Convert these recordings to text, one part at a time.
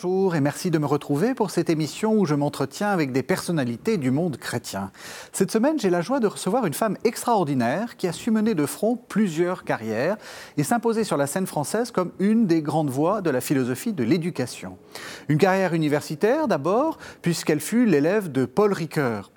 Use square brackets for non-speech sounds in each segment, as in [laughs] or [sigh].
Bonjour et merci de me retrouver pour cette émission où je m'entretiens avec des personnalités du monde chrétien. Cette semaine, j'ai la joie de recevoir une femme extraordinaire qui a su mener de front plusieurs carrières et s'imposer sur la scène française comme une des grandes voix de la philosophie de l'éducation. Une carrière universitaire d'abord, puisqu'elle fut l'élève de Paul Ricoeur,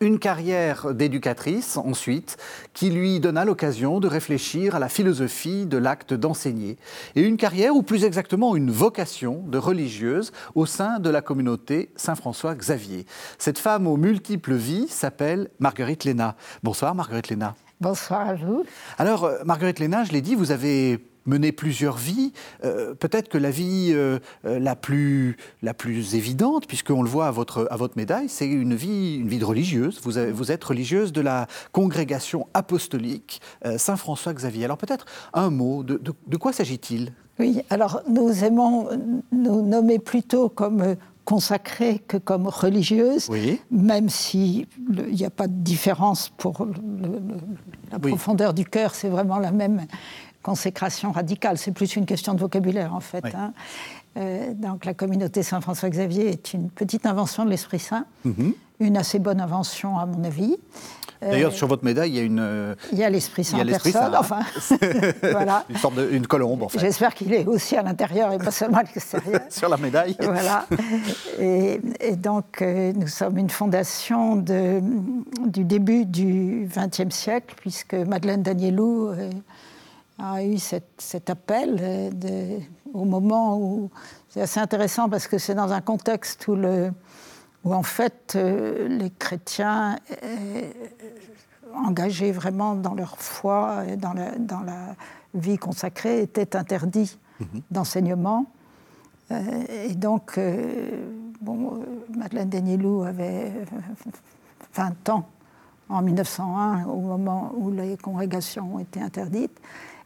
une carrière d'éducatrice ensuite, qui lui donna l'occasion de réfléchir à la philosophie de l'acte d'enseigner, et une carrière, ou plus exactement une vocation de religieuse au sein de la communauté Saint-François-Xavier. Cette femme aux multiples vies s'appelle Marguerite Léna. Bonsoir Marguerite Léna. Bonsoir à vous. Alors, euh, Marguerite Léna, je l'ai dit, vous avez mené plusieurs vies. Euh, peut-être que la vie euh, euh, la, plus, la plus évidente, puisqu'on le voit à votre, à votre médaille, c'est une vie, une vie de religieuse. Vous, vous êtes religieuse de la congrégation apostolique Saint-François-Xavier. Alors peut-être un mot, de, de, quoi s'agit-il? Oui, alors nous aimons nous nommer plutôt comme consacrée que comme religieuse, oui. même s'il n'y a pas de différence pour la profondeur du cœur, c'est vraiment la même consécration radicale. C'est plus une question de vocabulaire, en fait. Hein. Euh, donc la communauté Saint-François-Xavier est une petite invention de l'Esprit Saint, mhm. une assez bonne invention, à mon avis. D'ailleurs, sur votre médaille, il y a une. Euh, il y a l'Esprit Saint en personne, enfin. [laughs] voilà. Une sorte de une colombe, en fait. J'espère qu'il est aussi à l'intérieur et pas seulement à l'extérieur. [laughs] sur la médaille. Voilà. Et, donc, euh, nous sommes une fondation de, du début du XXe siècle, puisque Madeleine Danielou a eu cet appel euh, de, au moment où c'est assez intéressant parce que c'est dans un contexte où, le, où en fait euh, les chrétiens euh, engagés vraiment dans leur foi et dans la, dans la vie consacrée étaient interdits mhm. d'enseignement. et donc, bon, Madeleine Denielou avait 20 ans en 1901, au moment où les congrégations ont été interdites.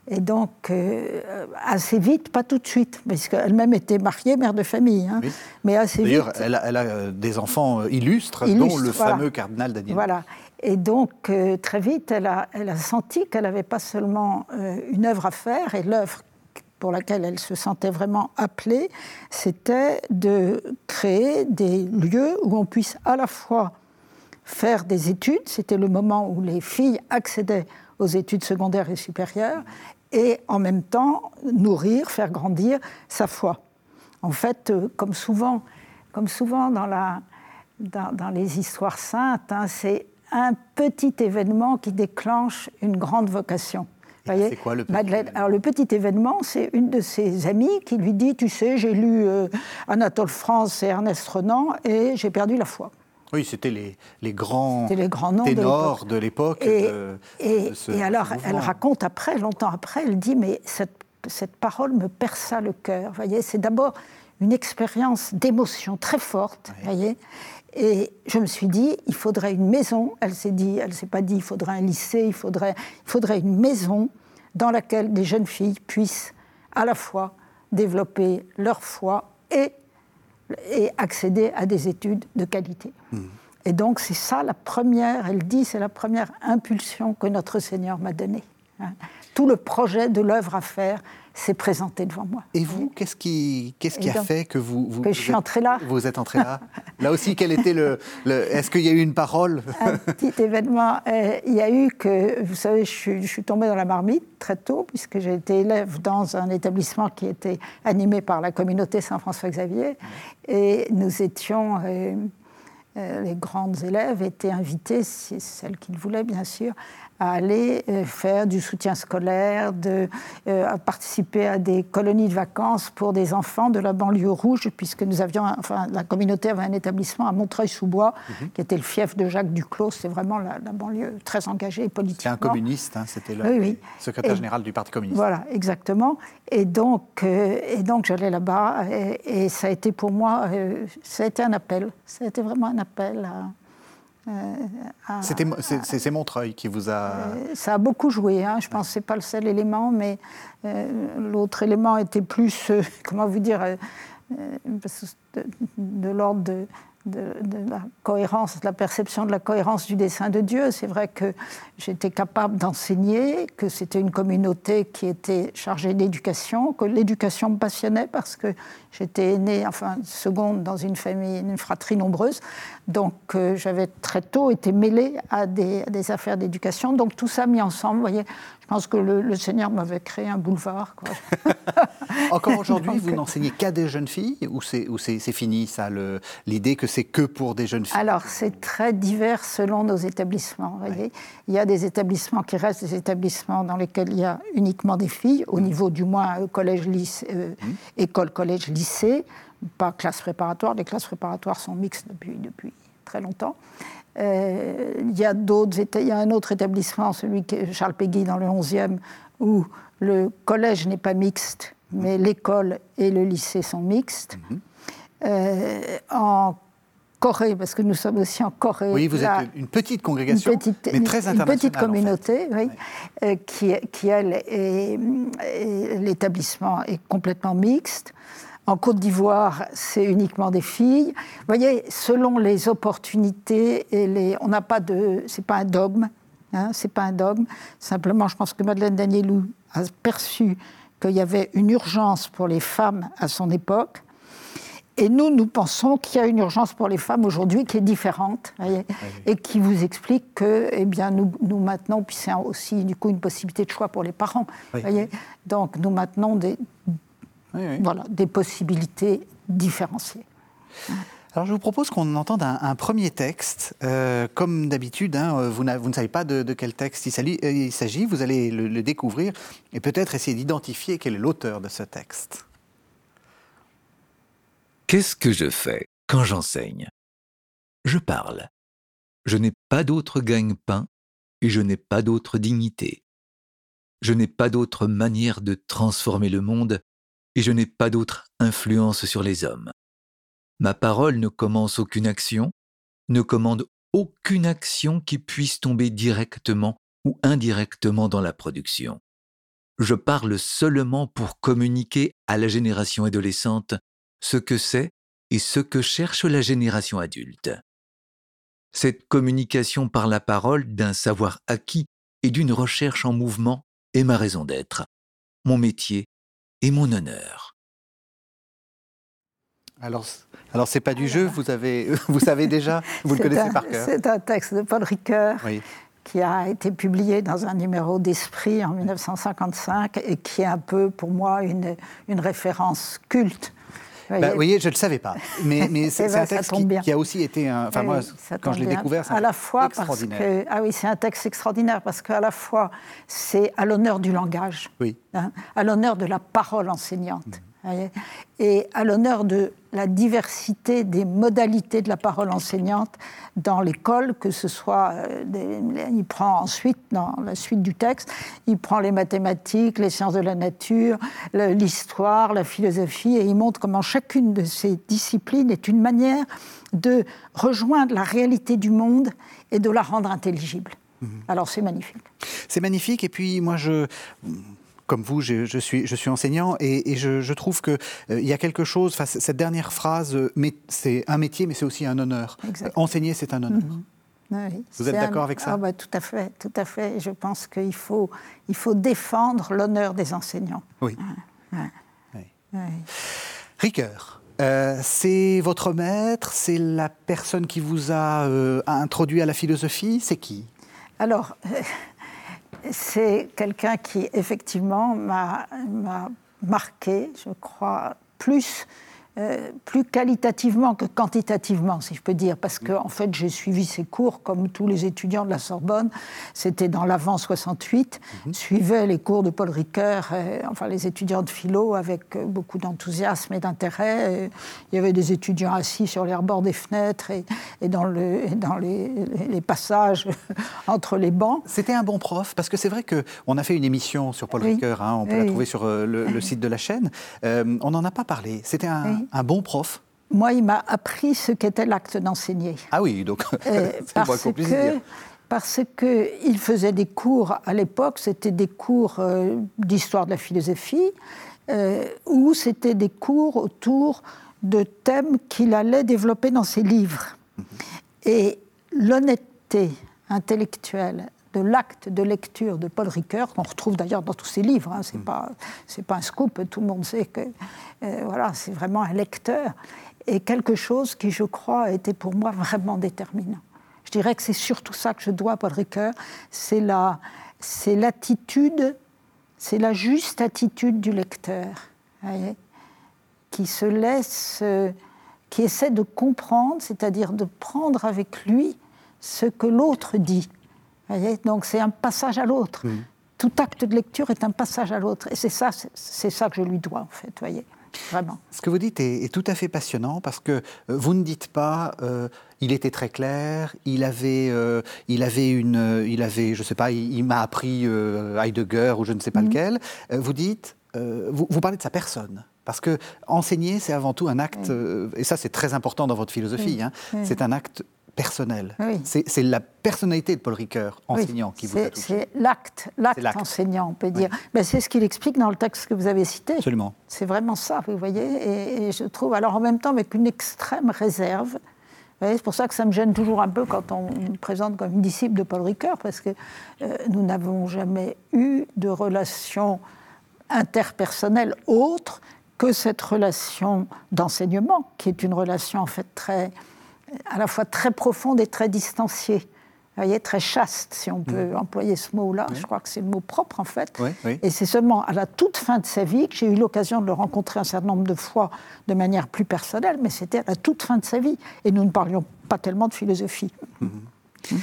Et donc, euh, assez vite, pas tout de suite, parce qu'elle-même était mariée, mère de famille, hein, mais assez vite. D'ailleurs, elle, a euh, des enfants euh, illustres, dont le fameux cardinal Daniel. Voilà. Et donc, très vite, elle a, elle a senti qu'elle n'avait pas seulement une œuvre à faire, et l'œuvre pour laquelle elle se sentait vraiment appelée, c'était de créer des lieux où on puisse à la fois faire des études, c'était le moment où les filles accédaient aux études secondaires et supérieures, et en même temps nourrir, faire grandir sa foi. En fait, euh, comme souvent, comme souvent dans, la, dans, les histoires saintes, hein, c'est un petit événement qui déclenche une grande vocation. C'est quoi le petit Madeleine, Alors le petit événement, c'est une de ses amies qui lui dit, tu sais, j'ai lu euh, Anatole France et Ernest Renan et j'ai perdu la foi. Oui, c'était les, les, grands les grands noms ténors de l'époque. Et, et, et, alors, elle raconte après, longtemps après, elle dit, mais cette, cette parole me perça le cœur. voyez, c'est d'abord une expérience d'émotion très forte, voyez. Et je me suis dit, il faudrait une maison. Elle s'est dit, elle s'est pas dit, il faudrait un lycée, il faudrait, il faudrait une maison dans laquelle des jeunes filles puissent à la fois développer leur foi et et accéder à des études de qualité. Hmm. Et donc c'est ça la première, elle dit, c'est la première impulsion que notre Seigneur m'a donnée. Hein. Tout le projet de l'œuvre à faire, s'est présenté devant moi. Et vous, qu'est-ce qui, qu'est-ce qui a fait que vous, vous, que je suis entrée là Vous êtes entrée là. là aussi, quel était le, est-ce qu'il y a eu une parole? Un petit événement. Euh, il y a eu que, vous savez, je suis, je suis, tombée dans la marmite très tôt puisque j'ai été élève dans un établissement qui était animé par la communauté Saint-François-Xavier et nous étions euh, euh, les grandes élèves étaient invitées, celles qu'ils voulaient bien sûr, à aller euh, faire du soutien scolaire, de, euh, à participer à des colonies de vacances pour des enfants de la banlieue rouge, puisque nous avions, enfin, la communauté avait un établissement à Montreuil-sous-Bois, mhm. qui était le fief de Jacques Duclos. C'est vraiment la, banlieue très engagée politiquement. C'est un communiste, hein, c'était le secrétaire général du Parti communiste. Voilà, exactement. Et donc, euh, et donc j'allais là-bas, et, ça a été pour moi, ça a été un appel. Ça a été vraiment un appel à euh, c'est Montreuil qui vous a... Euh, ça a beaucoup joué, hein. je pense que ce n'est pas le seul élément, mais euh, l'autre élément était plus, [laughs] comment vous dire, de, l'ordre de, la cohérence, de la perception de la cohérence du dessein de Dieu. C'est vrai que j'étais capable d'enseigner, que c'était une communauté qui était chargée d'éducation, que l'éducation me passionnait parce que j'étais née, enfin seconde dans une famille, une fratrie nombreuse. Donc euh, j'avais très tôt été mêlée à des, à des affaires d'éducation. Donc tout ça mis ensemble, vous voyez, pense que le, Seigneur m'avait créé un boulevard. [laughs] Encore [laughs] aujourd'hui, vous n'enseignez qu'à des jeunes filles ou c'est fini ça, l'idée que c'est que pour des jeunes filles? Alors c'est très divers selon nos établissements. Voyez. Il y a des établissements qui restent des établissements dans lesquels il y a uniquement des filles, au mmh. niveau du moins euh, collège, lycée, euh, mmh. école, collège, lycée, pas classe préparatoire. Les classes préparatoires sont mixtes depuis, depuis très longtemps. Euh, il y a d'autres, il y a un autre établissement, celui que Charles Péguy dans le 11e, où le collège n'est pas mixte, mais l'école et le lycée sont mixtes. Mhm. Euh, en Corée, parce que nous sommes aussi en Corée. Oui, vous êtes une petite congrégation, mais très internationale. Une petite communauté, oui, euh, qui, qui, elle, l'établissement est complètement mixte. En Côte d'Ivoire, c'est uniquement des filles. Vous voyez, selon les opportunités et les, on n'a pas de, c'est pas un dogme, hein, c'est pas un dogme. Simplement, je pense que Madeleine Danielou a perçu qu'il y avait une urgence pour les femmes à son époque. Et nous, nous pensons qu'il y a une urgence pour les femmes aujourd'hui qui est différente et qui vous explique que, eh bien, nous, nous maintenons, puis c'est aussi du coup une possibilité de choix pour les parents. Voyez Donc, nous maintenons des, voilà, des possibilités différenciées. Alors je vous propose qu'on entende un, premier texte. Euh, comme d'habitude, hein, vous, vous, ne savez pas de, quel texte euh, il s'agit, vous allez le, découvrir et peut-être essayer d'identifier quel est l'auteur de ce texte. Qu'est-ce que je fais quand j'enseigne? Je parle. Je n'ai pas d'autre gagne-pain et je n'ai pas d'autre dignité. Je n'ai pas d'autre manière de transformer le monde et je n'ai pas d'autre influence sur les hommes. Ma parole ne commence aucune action, ne commande aucune action qui puisse tomber directement ou indirectement dans la production. Je parle seulement pour communiquer à la génération adolescente ce que c'est et ce que cherche la génération adulte. Cette communication par la parole d'un savoir acquis et d'une recherche en mouvement est ma raison d'être, mon métier et mon honneur. Alors, alors c'est pas du jeu, vous, avez, [laughs] vous savez déjà, vous le connaissez par cœur. C'est un texte de Paul Ricoeur qui a été publié dans un numéro d'Esprit en 1955 et qui est un peu pour moi une, une référence culte bah, vous voyez, je ne le savais pas. Mais, mais [laughs] c'est un texte qui, a aussi été. Enfin, moi, quand je l'ai découvert, c'est extraordinaire. ah oui, c'est un texte extraordinaire parce qu'à la fois, c'est à l'honneur du langage, oui. Hein, à l'honneur de la parole enseignante. Mmh et à l'honneur de la diversité des modalités de la parole enseignante dans l'école, que ce soit, euh, il prend ensuite, dans la suite du texte, il prend les mathématiques, les sciences de la nature, l'histoire, la philosophie, et il montre comment chacune de ces disciplines est une manière de rejoindre la réalité du monde et de la rendre intelligible. Mmh. Alors c'est magnifique. C'est magnifique, et puis moi je comme vous, je, suis, je suis enseignant et, je, trouve qu'il euh, y a quelque chose, cette dernière phrase, euh, c'est un métier, mais c'est aussi un honneur. enseigner, c'est un honneur. Mhm. vous êtes d'accord avec ça ah bah, Tout à fait, tout à fait. Je pense qu'il faut, il faut défendre l'honneur des enseignants. Oui. Ricoeur, euh, c'est votre maître, c'est la personne qui vous a introduit à la philosophie, c'est qui? Alors, c'est quelqu'un qui, effectivement, m'a marqué, je crois, plus euh, plus qualitativement que quantitativement, si je peux dire, parce que en fait, j'ai suivi ces cours comme tous les étudiants de la Sorbonne. C'était dans l'avant 68, mm suivais les cours de Paul Ricoeur, enfin les étudiants de philo avec euh, beaucoup d'enthousiasme et d'intérêt. Il y avait des étudiants assis sur les rebords des fenêtres et, dans, le, dans les, passages [laughs] entre les bancs. C'était un bon prof, parce que c'est vrai qu'on a fait une émission sur Paul Ricoeur, hein, on peut la trouver sur euh, le, [laughs] site de la chaîne. on n'en a pas parlé. C'était un, un bon prof Moi, il m'a appris ce qu'était l'acte d'enseigner. Ah oui, donc euh, [laughs] parce que parce qu'il faisait des cours à l'époque, c'était des cours euh, d'histoire de la philosophie, euh, ou c'était des cours autour de thèmes qu'il allait développer dans ses livres. Et l'honnêteté intellectuelle de l'acte de lecture de Paul Ricoeur, qu'on retrouve d'ailleurs dans tous ses livres, hein, c'est mm. pas c'est pas un scoop, tout le monde sait que euh, voilà, c'est vraiment un lecteur, et quelque chose qui, je crois, a été pour moi vraiment déterminant. Je dirais que c'est surtout ça que je dois à Paul Ricoeur, c'est la c'est l'attitude, c'est la juste attitude du lecteur, qui se laisse, euh, qui essaie de comprendre, c'est-à-dire de prendre avec lui ce que l'autre dit. Donc c'est un passage à l'autre. Mm. Tout acte de lecture est un passage à l'autre. Et c'est ça, c'est ça que je lui dois, en fait, voyez. Vraiment. Ce que vous dites est, tout à fait passionnant parce que euh, vous ne dites pas euh, il était très clair, il avait, euh, il avait une, il avait, je sais pas, il, m'a appris Heidegger ou je ne sais pas mm. lequel. vous dites, vous, parlez de sa personne. Parce que enseigner, c'est avant tout un acte, et ça c'est très important dans votre philosophie, hein, c'est un acte personnel. C'est la personnalité de Paul Ricoeur, enseignant, qui vous a touché. C'est l'acte, l'acte enseignant, on peut dire. Ben, c'est ce qu'il explique dans le texte que vous avez cité. Absolument. C'est vraiment ça, vous voyez. Et, je trouve, alors en même temps, avec une extrême réserve. C'est pour ça que ça me gêne toujours un peu quand on me présente comme une disciple de Paul Ricoeur, parce que euh, nous n'avons jamais eu de relation interpersonnelle autre que cette relation d'enseignement, qui est une relation en fait très à la fois très profonde et très distanciée. Vous voyez, très chaste, si on peut mm. employer ce mot-là. Je crois que c'est le mot propre, en fait. Et c'est seulement à la toute fin de sa vie que j'ai eu l'occasion de le rencontrer un certain nombre de fois de manière plus personnelle, mais c'était à la toute fin de sa vie. Et nous ne parlions pas tellement de philosophie. Mm-hmm. Mm.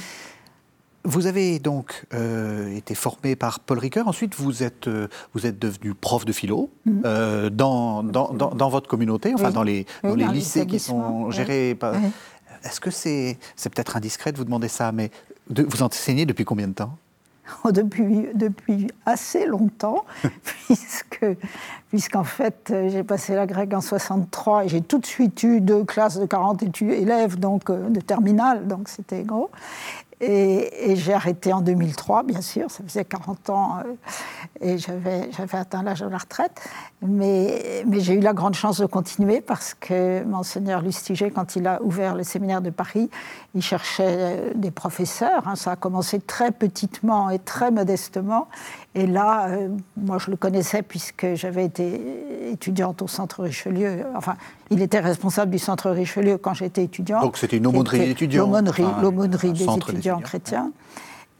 Vous avez donc euh, été formé par Paul Ricoeur. Ensuite, vous êtes, euh, vous êtes devenu prof de philo mm. euh, dans, dans, dans, votre communauté, enfin dans les, dans les lycées qui sont gérés par. Est-ce que c'est c'est peut-être indiscret de vous demander ça, mais de, vous enseignez depuis combien de temps? Oh, depuis, depuis assez longtemps, [laughs] puisque, puisqu'en fait, j'ai passé la grecque en 63 et j'ai tout de suite eu deux classes de 40 élèves, donc euh, de terminale, donc c'était gros. Et, j'ai arrêté en 2003, bien sûr, ça faisait 40 ans euh, et j'avais atteint l'âge de la retraite. Mais, mais j'ai eu la grande chance de continuer parce que Monseigneur Lustiger, quand il a ouvert le séminaire de Paris, il cherchait euh, des professeurs. Hein. ça a commencé très petitement et très modestement. Et là, euh, moi je le connaissais puisque j'avais été étudiante au Centre Richelieu. Enfin, il était responsable du Centre Richelieu quand j'étais étudiante. Donc c'était une aumônerie d'étudiants L'aumônerie des étudiants chrétiens.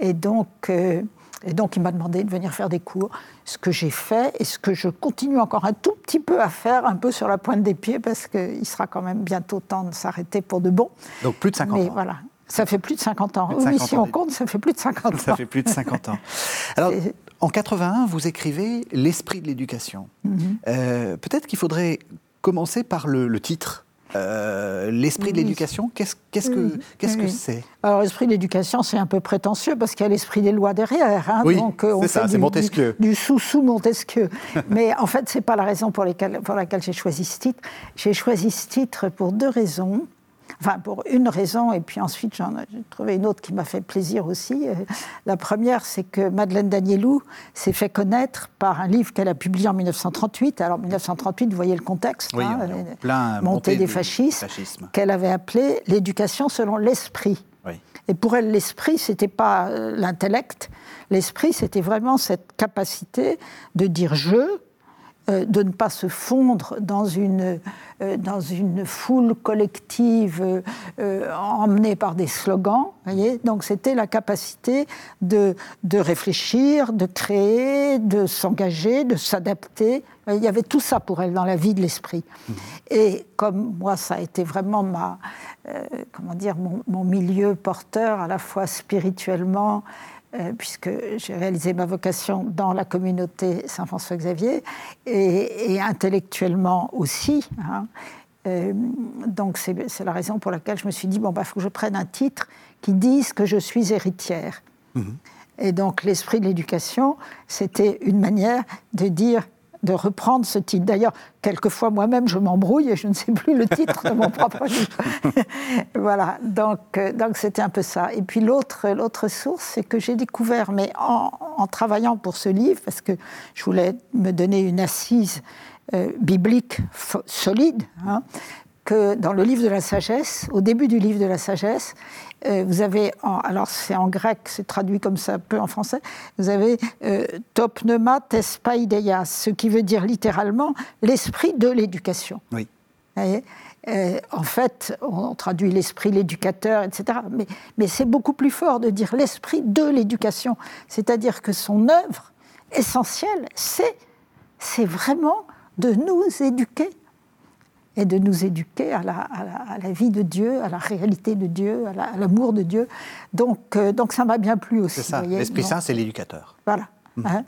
Et donc, euh, et donc il m'a demandé de venir faire des cours, ce que j'ai fait et ce que je continue encore un tout petit peu à faire, un peu sur la pointe des pieds, parce qu'il sera quand même bientôt temps de s'arrêter pour de bon. Donc plus de 50 Mais Voilà. Ça fait plus de 50 ans. oui, si on compte, ça fait plus de 50 ans. Ça fait plus de 50 ans. [laughs] Alors, en 81, vous écrivez L'esprit de l'éducation. Mhm. Euh, peut-être qu'il faudrait commencer par le titre euh, l'esprit de l'éducation, qu'est-ce que que c'est? Alors l'esprit de l'éducation, c'est un peu prétentieux parce qu'il y a l'esprit des lois derrière. Hein, oui, euh, c'est ça, c'est Montesquieu. Du, sous-sous Montesquieu. [laughs] Mais en fait, c'est pas la raison pour, pour laquelle j'ai choisi ce titre. J'ai choisi ce titre pour deux raisons. Enfin, pour une raison, et puis ensuite j'en ai trouvé une autre qui m'a fait plaisir aussi. La première, c'est que Madeleine Danielou s'est fait connaître par un livre qu'elle a publié en 1938. Alors, 1938, vous voyez le contexte, oui, hein, plein montée des fascistes, qu'elle avait appelé l'éducation selon l'esprit. Et pour elle, l'esprit, c'était pas euh, l'intellect. L'esprit, c'était vraiment cette capacité de dire je, de ne pas se fondre dans une, euh, dans une foule collective euh, emmenée par des slogans. Voyez Donc c'était la capacité de, de réfléchir, de créer, de s'engager, de s'adapter. Il y avait tout ça pour elle dans la vie de l'esprit. Mmh. Et comme moi, ça a été vraiment ma, comment dire, mon, mon, milieu porteur, à la fois spirituellement, euh, puisque j'ai réalisé ma vocation dans la communauté Saint-François-Xavier, et, intellectuellement aussi. Hein. Euh, donc c'est la raison pour laquelle je me suis dit, bon, il bah, faut que je prenne un titre qui dise que je suis héritière. Mmh. Et donc l'esprit de l'éducation, c'était une manière de dire de reprendre ce titre. D'ailleurs, quelquefois moi-même, je m'embrouille et je ne sais plus le titre de mon [laughs] propre livre. [laughs] voilà, donc euh, donc c'était un peu ça. Et puis l'autre l'autre source, c'est que j'ai découvert, mais en, travaillant pour ce livre, parce que je voulais me donner une assise biblique solide, hein, que dans le livre de la sagesse, au début du livre de la sagesse, vous avez, alors c'est en grec, c'est traduit comme ça un peu en français, vous avez euh, top pneuma tes ce qui veut dire littéralement l'esprit de l'éducation. Oui. Euh, en fait, on traduit l'esprit, l'éducateur, etc. Mais, mais c'est beaucoup plus fort de dire l'esprit de l'éducation. C'est-à-dire que son œuvre essentielle, c'est, c'est vraiment de nous éduquer et de nous éduquer à la, à la, vie de Dieu, à la réalité de Dieu, à l'amour de Dieu. Donc, euh, donc ça m'a bien plu aussi. C'est ça, l'Esprit Saint, c'est l'éducateur. Voilà. Mmh. Hein.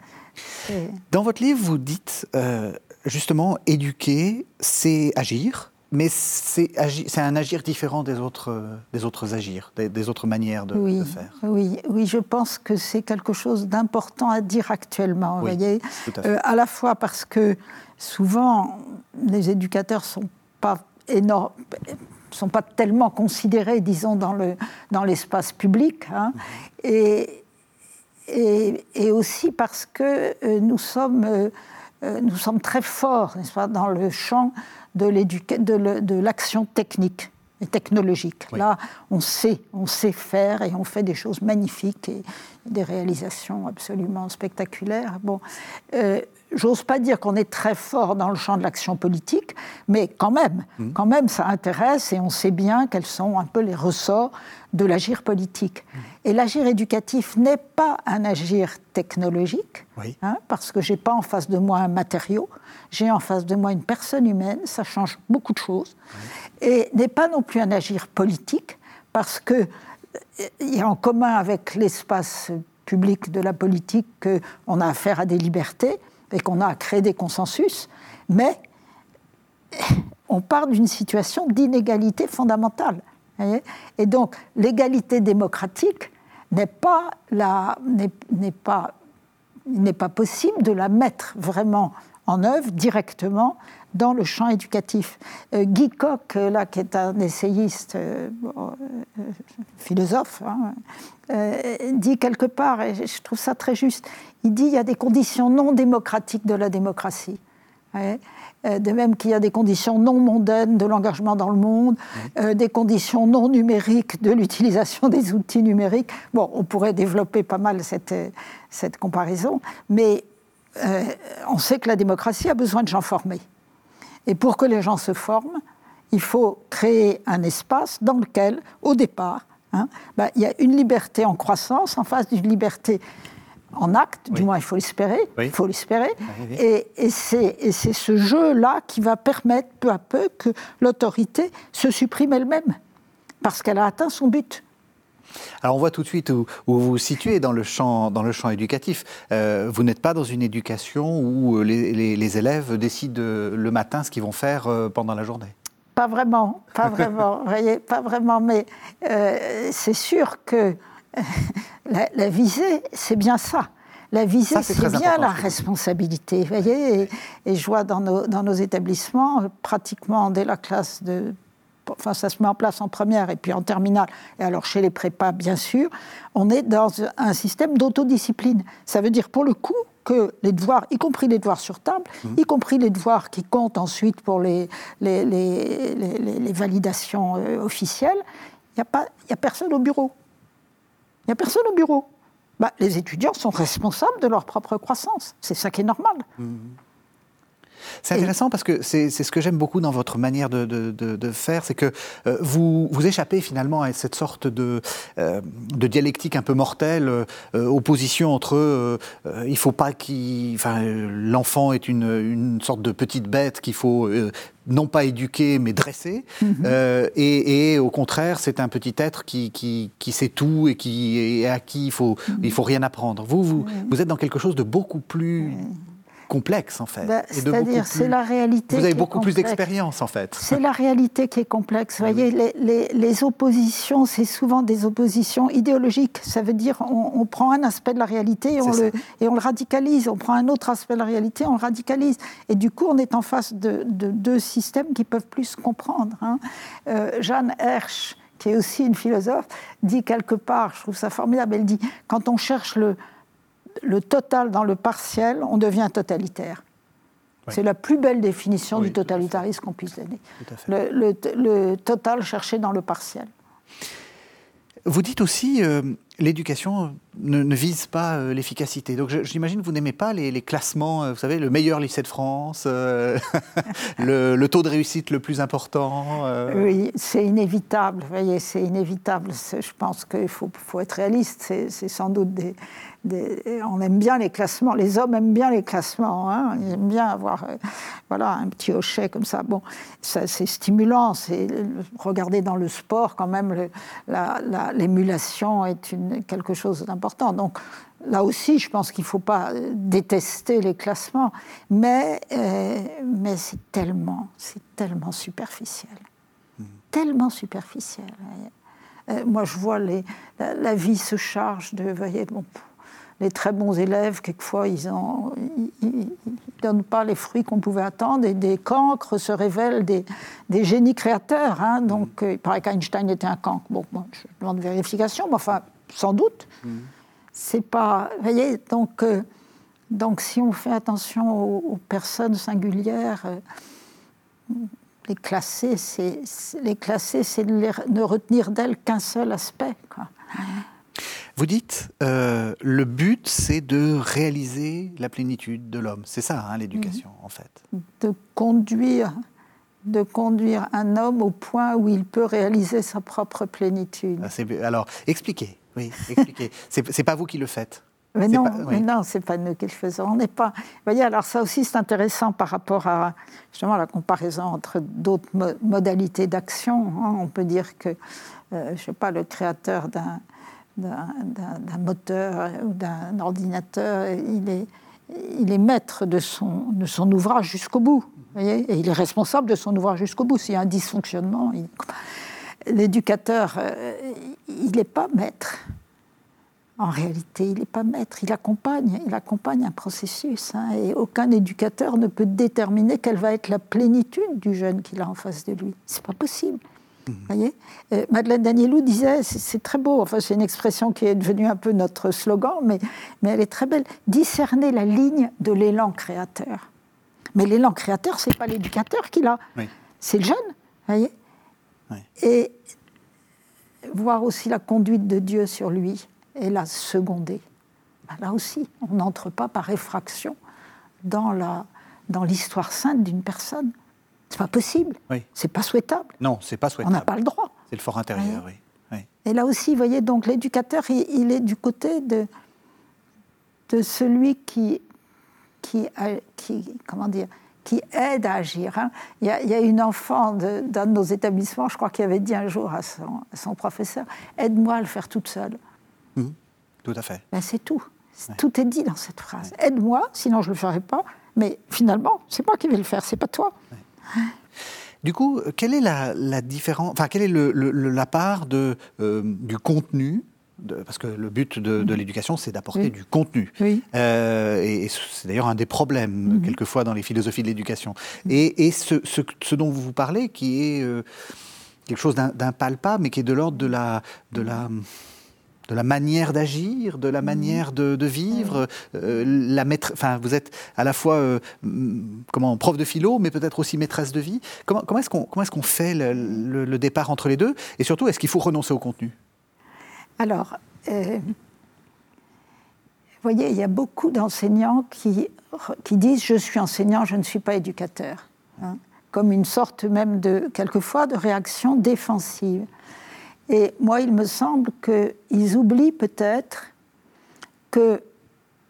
Dans votre livre, vous dites euh, justement, éduquer, c'est agir, mais c'est un agir différent des autres, des autres agirs, des, autres manières de, faire. Oui, oui, je pense que c'est quelque chose d'important à dire actuellement. vous voyez, à, euh, à, la fois parce que souvent les éducateurs sont pas énormes sont pas tellement considérés, disons, dans le dans l'espace public, hein, et, et, et, aussi parce que euh, nous sommes euh, nous sommes très forts, n'est-ce pas, dans le champ de l'action technique et technologique. Là, on sait, on sait faire et on fait des choses magnifiques et des réalisations absolument spectaculaires. Bon, euh, j'ose pas dire qu'on est très fort dans le champ de l'action politique, mais quand même, mmh. quand même, ça intéresse et on sait bien quels sont un peu les ressorts de l'agir politique. Mmh. Et l'agir éducatif n'est pas un agir technologique, hein, parce que j'ai pas en face de moi un matériau, j'ai en face de moi une personne humaine, ça change beaucoup de choses, et n'est pas non plus un agir politique, parce que euh, il y a en commun avec l'espace public de la politique qu'on a affaire à des libertés et qu'on a à créer des consensus, mais [laughs] on part d'une situation d'inégalité fondamentale. Et donc, l'égalité démocratique n'est pas, n'est pas, n'est pas possible de la mettre vraiment en œuvre directement dans le champ éducatif. Euh, Guy Coq, euh, là, qui est un essayiste, euh, philosophe, hein, dit quelque part, et je trouve ça très juste, il dit il y a des conditions non démocratiques de la démocratie. de même qu'il y a des conditions non mondaines de l'engagement dans le monde, des conditions non numériques de l'utilisation des outils numériques. Bon, on pourrait développer pas mal cette, cette comparaison, mais on sait que la démocratie a besoin de gens formés. Et pour que les gens se forment, il faut créer un espace dans lequel, au départ, hein, bah, il y a une liberté en croissance en face d'une liberté en acte, du moins il faut l'espérer, il faut l'espérer, et, et c'est ce jeu-là qui va permettre peu à peu que l'autorité se supprime elle-même, parce qu'elle a atteint son but. Alors on voit tout de suite où, vous vous situez dans le champ, dans le champ éducatif. Euh, vous n'êtes pas dans une éducation où euh, les, élèves décident euh, le matin ce qu'ils vont faire pendant la journée. Pas vraiment, pas vraiment, [laughs] voyez, pas vraiment, mais c'est sûr que la, visée, c'est bien ça. La visée, c'est bien la responsabilité. Voyez, et, et, je vois dans nos, dans nos établissements, pratiquement dès la classe de enfin ça se met en place en première et puis en terminale, et alors chez les prépas bien sûr, on est dans un système d'autodiscipline. Ça veut dire pour le coup que les devoirs, y compris les devoirs sur table, mmh. y compris les devoirs qui comptent ensuite pour les, les, les, validations euh, officielles, il n'y a, a personne au bureau. Il n'y a personne au bureau. Bah, les étudiants sont responsables de leur propre croissance. C'est ça qui est normal. Mmh. C'est intéressant parce que c'est ce que j'aime beaucoup dans votre manière de, de, faire, c'est que euh, vous, vous échappez finalement à cette sorte de, euh, de dialectique un peu mortelle, euh, opposition entre il faut pas qu'il, enfin, l'enfant est une, une, sorte de petite bête qu'il faut non pas éduquer mais dresser, mhm. et, et, au contraire c'est un petit être qui, qui, qui, sait tout et, qui, et à qui il faut, mhm. il faut rien apprendre. Vous, vous, vous êtes dans quelque chose de beaucoup plus complexe en fait. Bah, c'est-à-dire, c'est la réalité. Vous avez beaucoup plus d'expérience en fait. C'est la réalité qui est complexe. Vous voyez, les, les, oppositions, c'est souvent des oppositions idéologiques. Ça veut dire, on, prend un aspect de la réalité et on, le, et on, le, radicalise. On prend un autre aspect de la réalité, on le radicalise. Et du coup, on est en face de, deux systèmes qui peuvent plus se comprendre. Hein. Euh, Jeanne Hersch, qui est aussi une philosophe, dit quelque part, je trouve ça formidable, elle dit, quand on cherche le le total dans le partiel, on devient totalitaire. C'est la plus belle définition du totalitarisme qu'on puisse donner. Le, le, total cherché dans le partiel. Vous dites aussi, euh, l'éducation ne, vise pas euh, l'efficacité. Donc j'imagine que vous n'aimez pas les, classements, euh, vous savez, le meilleur lycée de France, [laughs] le, taux de réussite le plus important. Oui, c'est inévitable, vous voyez, c'est inévitable. Je pense qu'il faut, être réaliste. C'est sans doute des, on aime bien les classements, les hommes aiment bien les classements, hein. ils aiment bien avoir euh, voilà, un petit hochet comme ça. Bon, c'est stimulant, c'est regarder dans le sport quand même, l'émulation est quelque chose d'important. Donc là aussi, je pense qu'il ne faut pas détester les classements, mais, euh, mais c'est tellement, tellement superficiel, tellement superficiel. Euh, moi, je vois la, vie se charge de, voyez, bon, les très bons élèves, quelquefois, ils ne donnent pas les fruits qu'on pouvait attendre, et des cancres se révèlent des, génies créateurs. Hein. Donc, euh, il paraît qu'Einstein était un cancre. Bon, je demande vérification, mais enfin, sans doute. C'est pas. Vous voyez, donc, euh, donc, si on fait attention aux, personnes singulières, euh, les classer, c'est les classer, c'est ne retenir d'elles qu'un seul aspect. Quoi. Vous dites, euh, le but, c'est de réaliser la plénitude de l'homme. C'est ça, hein, l'éducation, mhm. en fait. De conduire, de conduire un homme au point où il peut réaliser sa propre plénitude. Ah, alors, expliquez. Oui, expliquez. [laughs] c'est pas vous qui le faites. Mais non, ce non, c'est pas nous qui le faisons. On n'est pas. Vous voyez, alors ça aussi c'est intéressant par rapport à justement la comparaison entre d'autres modalités d'action. Hein. On peut dire que, euh, je sais pas, le créateur d'un d'un moteur ou d'un ordinateur, il est, il est maître de son, de son ouvrage jusqu'au bout. et il est responsable de son ouvrage jusqu'au bout. S'il y a un dysfonctionnement, l'éducateur, euh, il n'est pas maître. En réalité, il n'est pas maître, il accompagne, il accompagne un processus. Hein, et aucun éducateur ne peut déterminer quelle va être la plénitude du jeune qu'il a en face de lui. C'est pas possible. Voyez? Euh, Madeleine Danielou disait, c'est très beau, enfin c'est une expression qui est devenue un peu notre slogan, mais, mais elle est très belle, discerner la ligne de l'élan créateur. Mais l'élan créateur, c'est pas l'éducateur qui l'a, c'est le jeune, voyez? Et voir aussi la conduite de Dieu sur lui et la seconder. Ben là aussi, on n'entre pas par effraction dans l'histoire dans sainte d'une personne. C'est pas possible. Oui. C'est pas souhaitable. Non, c'est pas souhaitable. On n'a pas le droit. C'est le fort intérieur, oui. Et là aussi, vous voyez, donc l'éducateur, il, est du côté de, de celui qui, qui, qui, comment dire, qui aide à agir. Hein. Il, y a, une enfant d'un de, nos établissements, je crois, qui avait dit un jour à son, son professeur Aide-moi à le faire toute seule. Mmh. tout à fait. Ben, c'est tout. Tout est dit dans cette phrase. Aide-moi, sinon je ne le ferai pas. Mais finalement, c'est moi qui vais le faire, c'est pas toi. Du coup, quelle est la, différence, enfin, quelle est la part de, euh, du contenu parce que le but de, mm. l'éducation, c'est d'apporter du contenu. Euh, et, c'est d'ailleurs un des problèmes, mm-hmm. quelquefois, dans les philosophies de l'éducation. Mm. Et, ce, dont vous vous parlez, qui est euh, quelque chose d'impalpable, mais qui est de l'ordre de la, de la de la manière d'agir, de la mmh. manière de, vivre. Euh, la maître, enfin, vous êtes à la fois euh, comment, prof de philo, mais peut-être aussi maîtresse de vie. Comment, comment est-ce qu'on comment est qu'on fait le, départ entre les deux? Et surtout, est-ce qu'il faut renoncer au contenu? Alors, euh, vous voyez, il y a beaucoup d'enseignants qui, qui disent je suis enseignant, je ne suis pas éducateur. Hein, comme une sorte même de, quelquefois, de réaction défensive. Et moi, il me semble qu'ils oublient peut-être que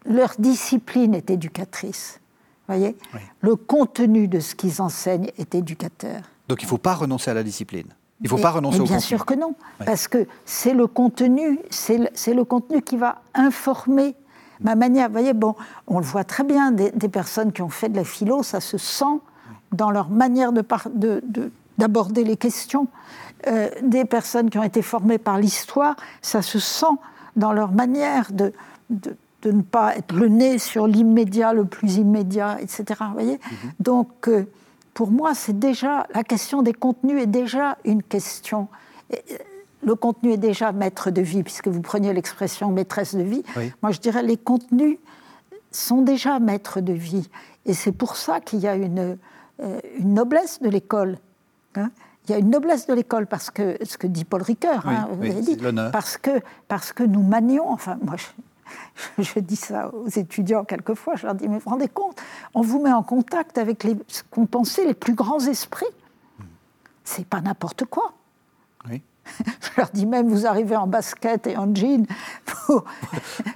leur discipline est éducatrice. Voyez Le contenu de ce qu'ils enseignent est éducateur. Donc il ne faut pas renoncer à la discipline il ne faut pas renoncer au bien sûr que non, parce que c'est le contenu, c'est le, contenu qui va informer ma manière. Vous voyez, bon, on le voit très bien, des, personnes qui ont fait de la philo, ça se sent dans leur manière d'aborder de, les questions. Euh, des personnes qui ont été formées par l'histoire, ça se sent dans leur manière de, de, ne pas être le nez sur l'immédiat, le plus immédiat, etc. Vous voyez? Mhm. Donc, euh, pour moi, c'est déjà la question des contenus est déjà une question. Euh, le contenu est déjà maître de vie, puisque vous preniez l'expression maîtresse de vie. Moi, je dirais les contenus sont déjà maîtres de vie. Et c'est pour ça qu'il y a une, euh, une noblesse de l'école. Hein. il y a une noblesse de l'école parce que ce que dit Paul Ricoeur, hein, dit, parce que parce que nous manions. Enfin, moi, je, [laughs] dis ça aux étudiants quelquefois. Je leur dis mais vous vous rendez compte On vous met en contact avec ce qu'on pensait les plus grands esprits. C'est pas n'importe quoi. Je leur dis même, vous arrivez en basket et en jean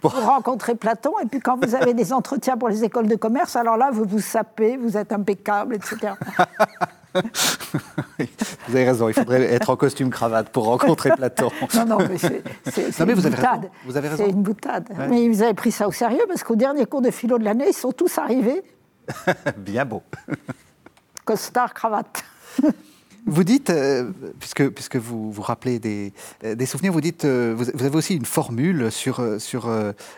pour, rencontrer Platon, et puis quand vous avez des entretiens pour les écoles de commerce, alors là, vous vous sapez, vous êtes impeccable, etc. vous avez raison, il faudrait être en costume cravate pour rencontrer Platon. Non, non, mais c'est une vous boutade. Vous avez C'est une boutade. Mais ils avaient pris ça au sérieux parce qu'au dernier cours de philo de l'année, ils sont tous arrivés. [laughs] Bien beau. Costard, cravate. Vous dites, euh, puisque, puisque vous vous rappelez des, euh, des souvenirs, vous dites, euh, vous, avez aussi une formule sur, sur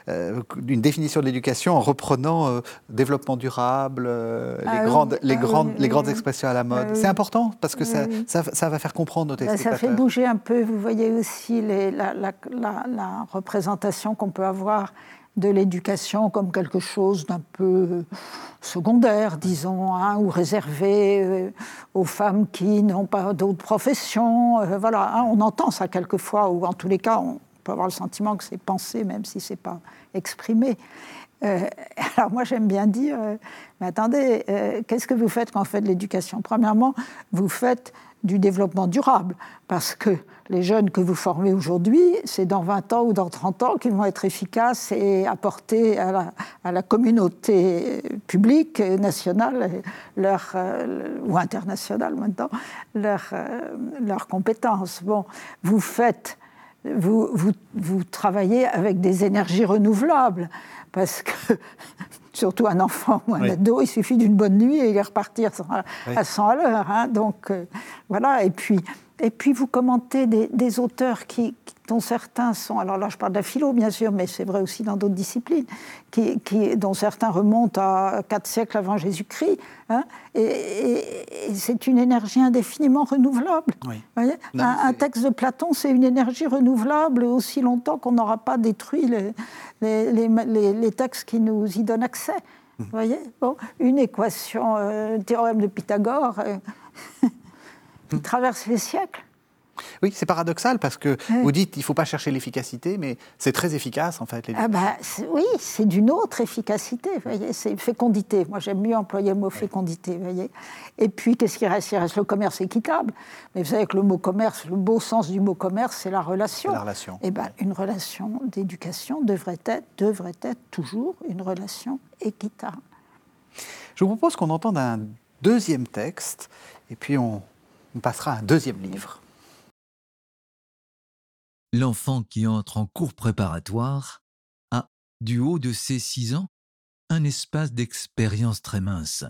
une définition de l'éducation en reprenant développement durable, les, ah grandes, les, ah grandes, les grandes expressions à la mode. C'est important parce que ça, ça, va faire comprendre nos bah, Ça fait bouger un peu. Vous voyez aussi les, la, la, la représentation qu'on peut avoir de l'éducation comme quelque chose d'un peu secondaire, disons, hein, ou réservé euh, aux femmes qui n'ont pas d'autres professions. Euh, voilà, hein, on entend ça quelquefois, ou en tous les cas, on peut avoir le sentiment que c'est pensé, même si c'est pas exprimé. Euh, [laughs] alors moi j'aime bien dire, mais attendez, qu'est-ce que vous faites quand vous faites de l'éducation? Premièrement, vous faites du développement durable, parce que les jeunes que vous formez aujourd'hui, c'est dans 20 ans ou dans 30 ans qu'ils vont être efficaces et apporter à la, communauté publique, nationale, leur, euh, ou internationale maintenant, leurs leur euh, compétences. Bon, vous faites, vous, vous, vous travaillez avec des énergies renouvelables, parce que surtout un enfant ou un ado, il suffit d'une bonne nuit et il est reparti à 100 à l'heure. Hein. donc euh, voilà, et puis et puis vous commentez des, auteurs qui, dont certains sont, alors là je parle de la philo bien sûr, mais c'est vrai aussi dans d'autres disciplines, qui, dont certains remontent à quatre siècles avant Jésus-Christ, hein, et, c'est une énergie indéfiniment renouvelable. Voyez? Un, texte de Platon, c'est une énergie renouvelable aussi longtemps qu'on n'aura pas détruit les, les, textes qui nous y donnent accès. Mmh. Voyez? Bon, une équation, euh, théorème de Pythagore. Euh, [laughs] qui traverse les siècles. Oui, c'est paradoxal parce que vous dites il ne faut pas chercher l'efficacité, mais c'est très efficace en fait. Ah bah, oui, c'est d'une autre efficacité, voyez, c'est fécondité. Moi j'aime mieux employer le mot fécondité, voyez. Et puis qu'est-ce qui reste? Il reste le commerce équitable. Mais vous savez que le mot commerce, le beau sens du mot commerce, c'est la relation. La relation. Et eh ben, une relation d'éducation devrait être, devrait être toujours une relation équitable. Je vous propose qu'on entende un deuxième texte, et puis on, on passera un deuxième livre. L'enfant qui entre en cours préparatoire a, du haut de ses six ans, un espace d'expérience très mince.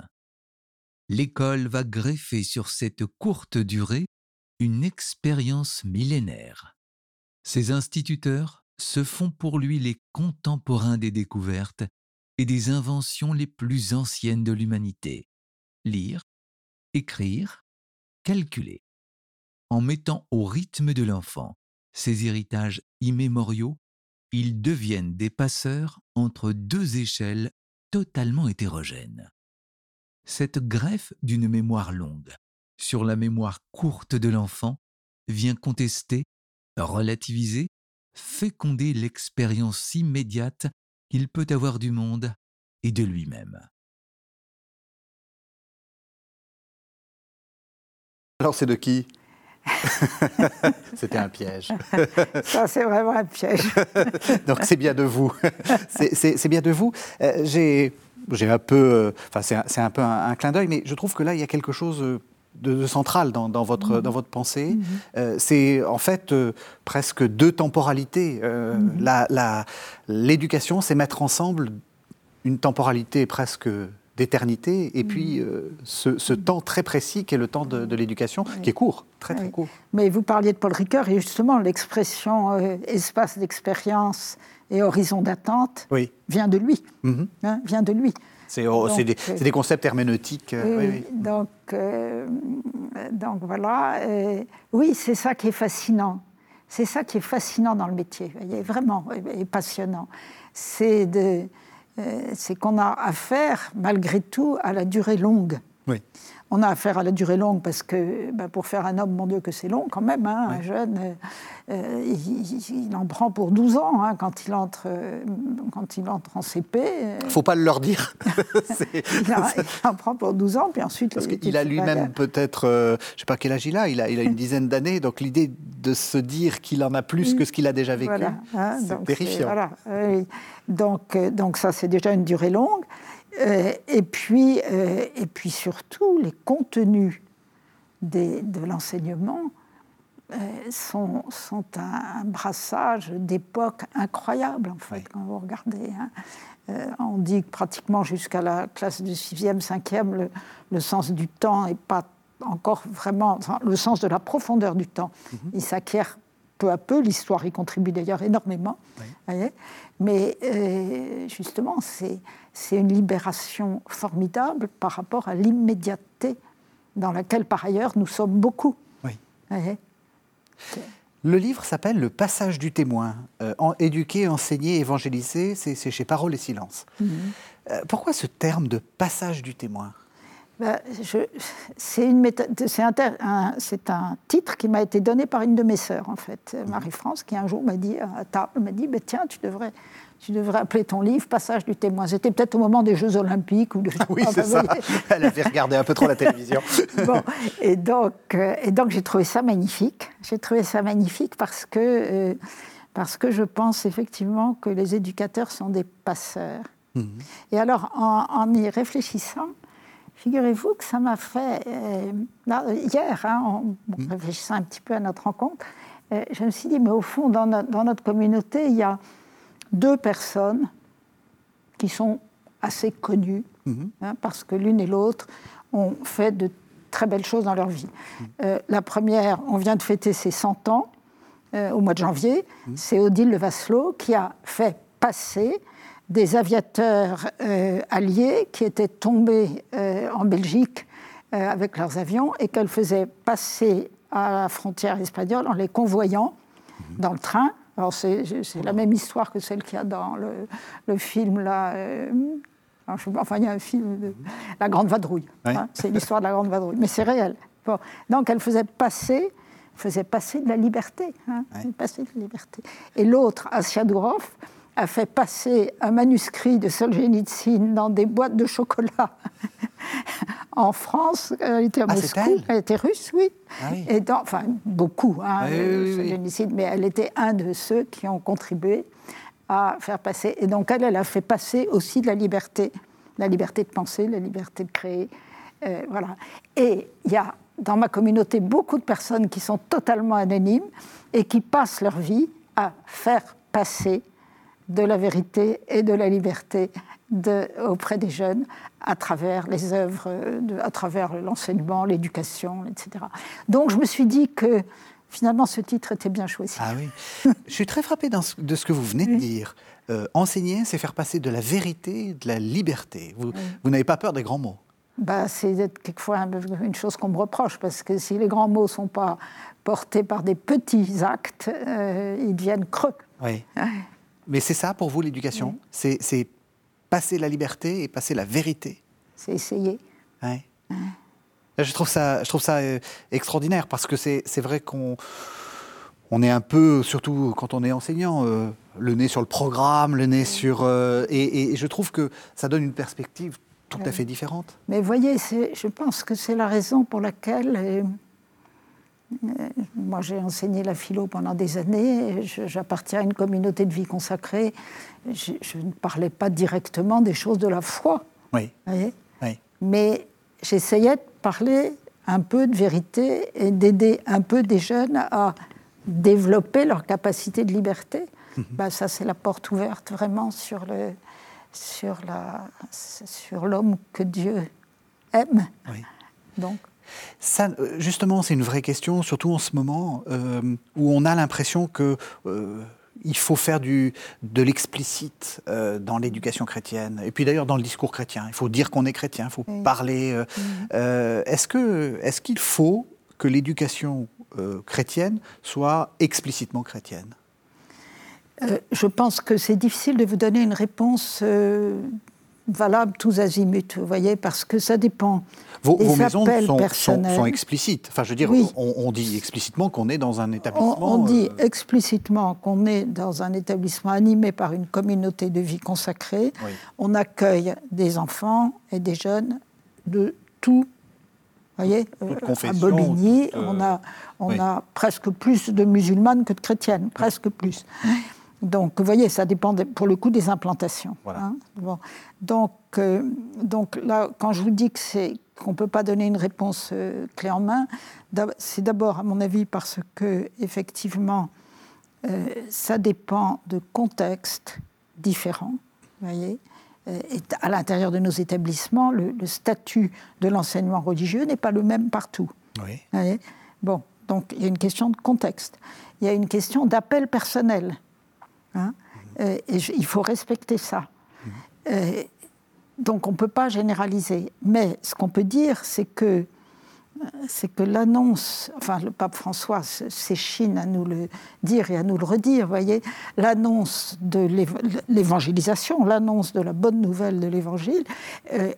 L'école va greffer sur cette courte durée une expérience millénaire. Ses instituteurs se font pour lui les contemporains des découvertes et des inventions les plus anciennes de l'humanité. Lire, écrire, calculer. En mettant au rythme de l'enfant ses héritages immémoriaux, ils deviennent des passeurs entre deux échelles totalement hétérogènes. Cette greffe d'une mémoire longue sur la mémoire courte de l'enfant vient contester, relativiser, féconder l'expérience immédiate qu'il peut avoir du monde et de lui-même. Alors c'est de qui [laughs] C'était un piège. [laughs] Ça, c'est vraiment un piège. [laughs] Donc, c'est bien de vous. C'est bien de vous. Euh, j'ai un peu. Euh, enfin, c'est un, peu un, clin d'œil, mais je trouve que là, il y a quelque chose de, central dans, votre, mhm. dans votre pensée. Mhm. Euh, c'est en fait presque deux temporalités. Mhm. L'éducation, c'est mettre ensemble une temporalité presque d'éternité, et puis mm. euh, ce, temps très précis qui est le temps de, l'éducation, qui est court, très très court. Mais vous parliez de Paul Ricoeur, et justement l'expression euh, espace d'expérience et horizon d'attente vient de lui. Mm-hmm. Hein, vient de lui. C'est oh, des, euh, des, concepts herméneutiques. oui, donc, donc voilà. oui, c'est ça qui est fascinant. C'est ça qui est fascinant dans le métier, voyez, vraiment, et passionnant. C'est de c'est qu'on a affaire, malgré tout, à la durée longue. On a affaire à la durée longue parce que ben, pour faire un homme, mon Dieu, que c'est long quand même. Hein, un jeune, euh, euh, il, en prend pour 12 ans hein, quand, il entre, euh, quand il entre en CP. Il ne faut pas le leur dire. [laughs] [laughs] il, en prend pour 12 ans, puis ensuite. Parce qu'il a lui-même peut-être, je ne sais pas quel âge il a, il a, il a une dizaine d'années, donc l'idée de se dire qu'il en a plus que ce qu'il a déjà vécu, hein, c'est terrifiant. Voilà, donc, donc ça, c'est déjà une durée longue. Euh, et, puis, euh, et puis surtout, les contenus de l'enseignement euh, sont, sont un, brassage d'époque incroyable, en fait, quand vous regardez. Hein. on dit que pratiquement jusqu'à la classe du 6e, 5e, le, sens du temps n'est pas encore vraiment. le sens de la profondeur du temps, mhm. il s'acquiert peu à peu. L'histoire y contribue d'ailleurs énormément. Mais justement, c'est c'est une libération formidable par rapport à l'immédiateté dans laquelle, par ailleurs, nous sommes beaucoup. Oui. Le livre s'appelle Le passage du témoin. Euh, éduquer, enseigner, évangéliser, c'est chez Parole et Silence. Mhm. Euh, pourquoi ce terme de passage du témoin? Ben, c'est un, un, titre qui m'a été donné par une de mes sœurs, en fait, mhm. Marie-France, qui un jour m'a dit à table, m'a dit, ben, tiens, tu devrais tu devrais appeler ton livre Passage du témoin. C'était peut-être au moment des Jeux Olympiques. Ou de... oui, [laughs] c'est ça. Elle avait regardé un peu trop la télévision. [laughs] bon, et donc, euh, et donc j'ai trouvé ça magnifique. J'ai trouvé ça magnifique parce que, euh, parce que je pense effectivement que les éducateurs sont des passeurs. Mhm. Et alors, en, y réfléchissant, figurez-vous que ça m'a fait. Euh, hier, hein, en, mhm. réfléchissant un petit peu à notre rencontre, je me suis dit, mais au fond, dans, dans notre communauté, il y a deux personnes qui sont assez connues, mhm. hein, parce que l'une et l'autre ont fait de très belles choses dans leur vie. Mhm. Euh, la première, on vient de fêter ses 100 ans euh, au mois de janvier, mhm. c'est Odile Levasselot qui a fait passer des aviateurs euh, alliés qui étaient tombés en Belgique avec leurs avions et qu'elle faisait passer à la frontière espagnole en les convoyant dans le train alors c'est la même histoire que celle qu'il y a dans le, film là. Euh, enfin, il y a un film de La Grande Vadrouille. Hein, [laughs] c'est l'histoire de la Grande Vadrouille, mais c'est réel. Donc elle faisait passer, faisait passer de la liberté, hein, passer de la liberté. Et l'autre, Asia Dourov, a fait passer un manuscrit de Solzhenitsyn dans des boîtes de chocolat [laughs] en France. Elle était à ah, Moscou. Elle. était russe, oui. Ah Et enfin, beaucoup, hein, ah mais elle était un de ceux qui ont contribué à faire passer. Et donc, elle, elle a fait passer aussi de la liberté, la liberté de penser, la liberté de créer. Euh, voilà. Et il y a dans ma communauté beaucoup de personnes qui sont totalement anonymes et qui passent leur vie à faire passer de la vérité et de la liberté de, auprès des jeunes à travers les œuvres, de, à travers l'enseignement, l'éducation, etc. Donc je me suis dit que finalement ce titre était bien choisi. Ah oui. je suis très frappé de ce que vous venez de dire. Euh, enseigner, c'est faire passer de la vérité, de la liberté. Vous, vous n'avez pas peur des grands mots? Bah, c'est quelquefois une chose qu'on me reproche, parce que si les grands mots ne sont pas portés par des petits actes, euh, ils deviennent creux. Oui. Mais c'est ça pour vous l'éducation C'est passer la liberté et passer la vérité C'est essayer. Ouais. Je trouve ça, je trouve ça euh, extraordinaire parce que c'est vrai qu'on on est un peu, surtout quand on est enseignant, euh, le nez sur le programme, le nez sur... Euh, et, je trouve que ça donne une perspective tout à fait différente. Mais voyez, je pense que c'est la raison pour laquelle moi, j'ai enseigné la philo pendant des années. J'appartiens à une communauté de vie consacrée. Je, ne parlais pas directement des choses de la foi. Oui. oui. Mais j'essayais de parler un peu de vérité et d'aider un peu des jeunes à développer leur capacité de liberté. Ben, ça, c'est la porte ouverte vraiment sur le sur la sur l'homme que Dieu aime. Oui. Donc. Ça, euh, justement, c'est une vraie question, surtout en ce moment euh, où on a l'impression que euh, il faut faire du, de l'explicite dans l'éducation chrétienne, et puis d'ailleurs dans le discours chrétien. Il faut dire qu'on est chrétien, il faut parler. est-ce, que, est-ce qu'il faut que l'éducation chrétienne soit explicitement chrétienne? Je pense que c'est difficile de vous donner une réponse valable tous azimuts, vous voyez, parce que ça dépend. Vos, des vos maisons sont, sont, personnels. sont explicites. Enfin, je veux dire, Oui. on, on dit explicitement qu'on est dans un établissement. on dit euh, explicitement qu'on est dans un établissement animé par une communauté de vie consacrée. Oui. On accueille des enfants et des jeunes de tout. Vous voyez, euh, à confession, Bobigny, euh, on, a, on oui. a presque plus de musulmanes que de chrétiennes, presque plus. Donc, vous voyez, ça dépend de- pour le coup des implantations. Voilà. hein. Bon. Donc, euh, donc là, quand je vous dis que c'est qu'on ne peut pas donner une réponse euh, clé en main, c'est d'abord, à mon avis, parce que effectivement, euh, ça dépend de contextes différents. Vous voyez Euh, et à l'intérieur de nos établissements, le, le statut de l'enseignement religieux n'est pas le même partout. Oui. Vous voyez bon, donc il y a une question de contexte. Il y a une question d'appel personnel. Hein. Euh, et il faut respecter ça. Euh, donc on ne peut pas généraliser. Mais ce qu'on peut dire, c'est que c'est que l'annonce, enfin le pape François s'échine à nous le dire et à nous le redire, vous voyez, l'annonce de l'év- l'évangélisation, l'annonce de la bonne nouvelle de l'évangile, euh,